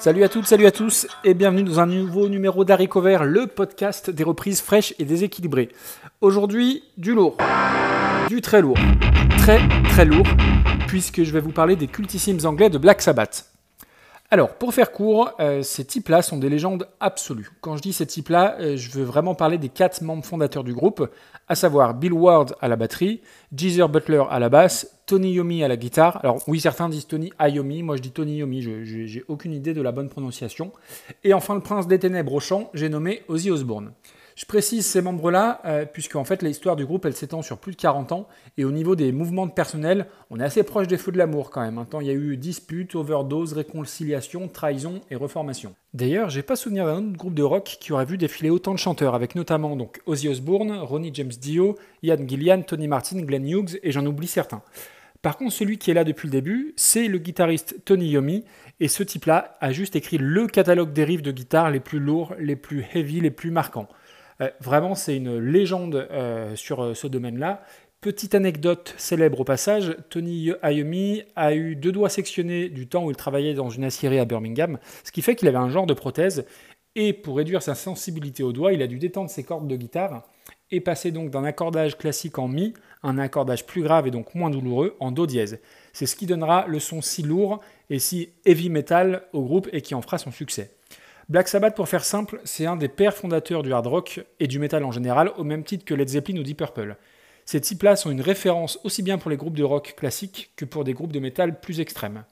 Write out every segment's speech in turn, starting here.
Salut à toutes, salut à tous et bienvenue dans un nouveau numéro d'Haricot Vert, le podcast des reprises fraîches et déséquilibrées. Aujourd'hui, du lourd, du très lourd, très très lourd, puisque je vais vous parler des cultissimes anglais de Black Sabbath. Alors, pour faire court, euh, ces types-là sont des légendes absolues. Quand je dis ces types-là, euh, je veux vraiment parler des quatre membres fondateurs du groupe, à savoir Bill Ward à la batterie, Geezer Butler à la basse, Tony Yomi à la guitare. Alors oui, certains disent Tony Iommi, moi je dis Tony Yomi, j'ai aucune idée de la bonne prononciation. Et enfin, le prince des ténèbres au chant, j'ai nommé Ozzy Osbourne. Je précise ces membres-là, euh, puisque en fait l'histoire du groupe elle s'étend sur plus de 40 ans, et au niveau des mouvements de personnel, on est assez proche des feux de l'amour quand même. Un temps il y a eu disputes, overdose, réconciliation, trahison et reformation. D'ailleurs, j'ai pas souvenir d'un autre groupe de rock qui aurait vu défiler autant de chanteurs, avec notamment donc Ozzy Osbourne, Ronnie James Dio, Ian Gillian, Tony Martin, Glenn Hughes, et j'en oublie certains. Par contre, celui qui est là depuis le début, c'est le guitariste Tony Yomi, et ce type-là a juste écrit le catalogue des riffs de guitare les plus lourds, les plus heavy, les plus marquants. Euh, vraiment, c'est une légende euh, sur euh, ce domaine-là. Petite anecdote célèbre au passage, Tony Iommi a eu deux doigts sectionnés du temps où il travaillait dans une aciérie à Birmingham, ce qui fait qu'il avait un genre de prothèse, et pour réduire sa sensibilité aux doigts, il a dû détendre ses cordes de guitare, et passer donc d'un accordage classique en Mi, un accordage plus grave et donc moins douloureux, en Do dièse. C'est ce qui donnera le son si lourd et si heavy metal au groupe et qui en fera son succès. Black Sabbath, pour faire simple, c'est un des pères fondateurs du hard rock et du metal en général, au même titre que Led Zeppelin ou Deep Purple. Ces types-là sont une référence aussi bien pour les groupes de rock classiques que pour des groupes de metal plus extrêmes.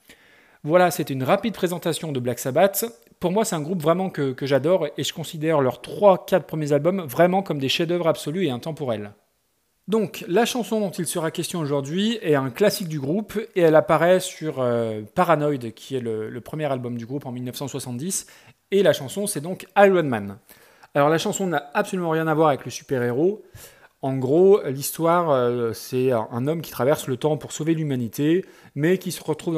Voilà, c'était une rapide présentation de Black Sabbath. Pour moi, c'est un groupe vraiment que, j'adore et je considère leurs 3-4 premiers albums vraiment comme des chefs-d'œuvre absolus et intemporels. Donc, la chanson dont il sera question aujourd'hui est un classique du groupe et elle apparaît sur euh, Paranoid, qui est le, premier album du groupe en 1970, et la chanson, c'est donc Iron Man. Alors la chanson n'a absolument rien à voir avec le super-héros. En gros, l'histoire, euh, c'est un homme qui traverse le temps pour sauver l'humanité, mais qui se retrouve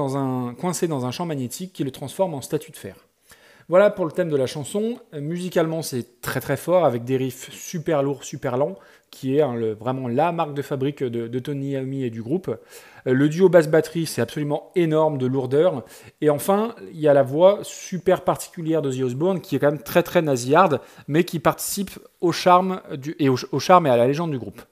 coincé dans un champ magnétique qui le transforme en statue de fer. Voilà pour le thème de la chanson. musicalement, c'est très très fort, avec des riffs super lourds, super lents, qui est hein, vraiment la marque de fabrique de, Tony Iommi et du groupe. Euh, le duo basse-batterie, c'est absolument énorme de lourdeur. Et enfin, il y a la voix super particulière de The Osbourne, qui est quand même très très nasillarde, mais qui participe au charme, et à la légende du groupe.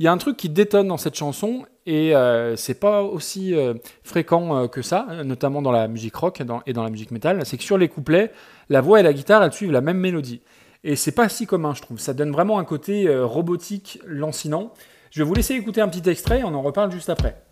Il y a un truc qui détonne dans cette chanson, et euh, c'est pas aussi euh, fréquent que ça, notamment dans la musique rock et dans la musique métal, c'est que sur les couplets, la voix et la guitare, elles suivent la même mélodie. Et c'est pas si commun, je trouve. Ça donne vraiment un côté euh, robotique, lancinant. Je vais vous laisser écouter un petit extrait, on en reparle juste après.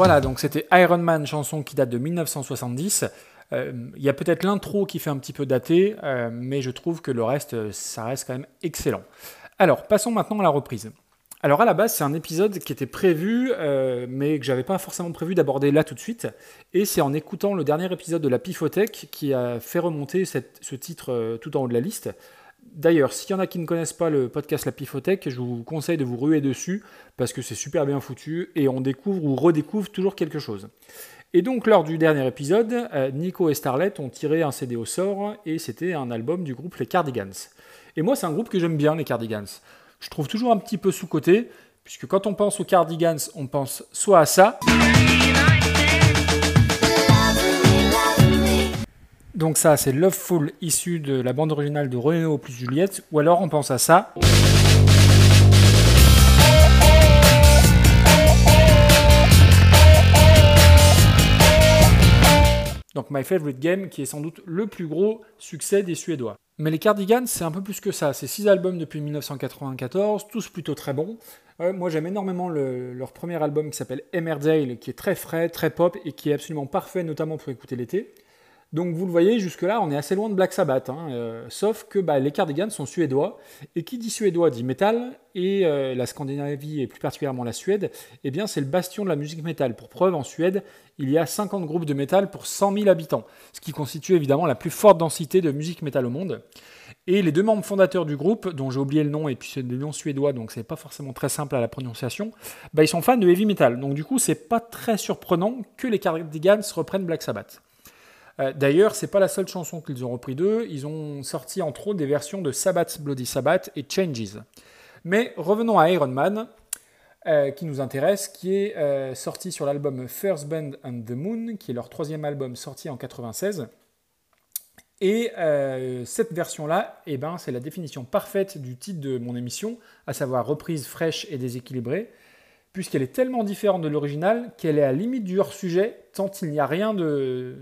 Voilà, donc c'était Iron Man, chanson qui date de 1970. Euh, il y a peut-être l'intro qui fait un petit peu daté, euh, mais je trouve que le reste, ça reste quand même excellent. Alors, passons maintenant à la reprise. Alors à la base, c'est un épisode qui était prévu, euh, mais que j'avais pas forcément prévu d'aborder là tout de suite. Et c'est en écoutant le dernier épisode de la Pifothèque qui a fait remonter ce titre tout en haut de la liste. D'ailleurs, s'il y en a qui ne connaissent pas le podcast La Pifothèque, je vous conseille de vous ruer dessus parce que c'est super bien foutu et on découvre ou redécouvre toujours quelque chose. Et donc, lors du dernier épisode, euh, Nico et Starlet ont tiré un CD au sort et c'était un album du groupe Les Cardigans. Et moi, c'est un groupe que j'aime bien, les Cardigans. Je trouve toujours un petit peu sous-côté, puisque quand on pense aux Cardigans, on pense soit à ça. Donc ça, c'est Loveful, issu de la bande originale de Renault plus Juliette, ou alors on pense à ça. Donc My Favorite Game, qui est sans doute le plus gros succès des Suédois. Mais les Cardigans, c'est un peu plus que ça. C'est six albums depuis 1994, tous plutôt très bons. moi, j'aime énormément leur premier album qui s'appelle Emmerdale, qui est très frais, très pop et qui est absolument parfait, notamment pour écouter l'été. Donc vous le voyez, jusque-là, on est assez loin de Black Sabbath. Hein, euh, sauf que bah, les Cardigans sont suédois. Et qui dit suédois dit métal. Et euh, la Scandinavie, et plus particulièrement la Suède, eh bien c'est le bastion de la musique métal. Pour preuve, en Suède, il y a 50 groupes de métal pour 100 000 habitants. Ce qui constitue évidemment la plus forte densité de musique métal au monde. Et les deux membres fondateurs du groupe, dont j'ai oublié le nom, et puis c'est des noms suédois, donc c'est pas forcément très simple à la prononciation, bah, ils sont fans de heavy metal. Donc du coup, c'est pas très surprenant que les Cardigans reprennent Black Sabbath. Euh, d'ailleurs, c'est pas la seule chanson qu'ils ont repris d'eux. Ils ont sorti entre autres des versions de Sabbath, Bloody Sabbath et Changes. Mais revenons à Iron Man, euh, qui nous intéresse, qui est euh, sorti sur l'album First Band and the Moon, qui est leur troisième album sorti en 96. Et cette version-là, eh ben, c'est la définition parfaite du titre de mon émission, à savoir reprise fraîche et déséquilibrée puisqu'elle est tellement différente de l'original qu'elle est à la limite du hors-sujet, tant il n'y a rien de,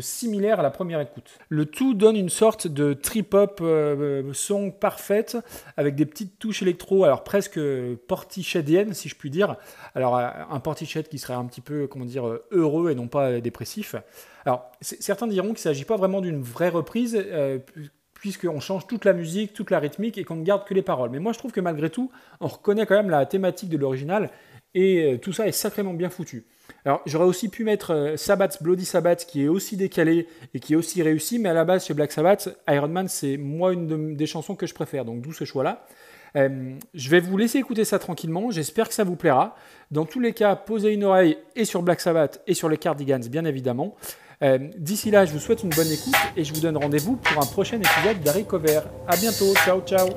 similaire à la première écoute. Le tout donne une sorte de trip-hop euh, son parfaite, avec des petites touches électro, alors presque portichediennes, si je puis dire. Alors, un portiched qui serait un petit peu, comment dire, heureux et non pas dépressif. Alors, certains diront qu'il ne s'agit pas vraiment d'une vraie reprise, euh, puisqu'on change toute la musique, toute la rythmique et qu'on ne garde que les paroles. Mais moi, je trouve que malgré tout, on reconnaît quand même la thématique de l'original et euh, tout ça est sacrément bien foutu. Alors j'aurais aussi pu mettre euh, Sabbath, Bloody Sabbath, qui est aussi décalé et qui est aussi réussi, mais à la base chez Black Sabbath, Iron Man c'est moi une des chansons que je préfère, donc d'où ce choix-là. Euh, je vais vous laisser écouter ça tranquillement, j'espère que ça vous plaira. Dans tous les cas, posez une oreille et sur Black Sabbath et sur les Cardigans, bien évidemment. D'ici là, je vous souhaite une bonne écoute et je vous donne rendez-vous pour un prochain épisode d'Harry Cover. A bientôt, ciao ciao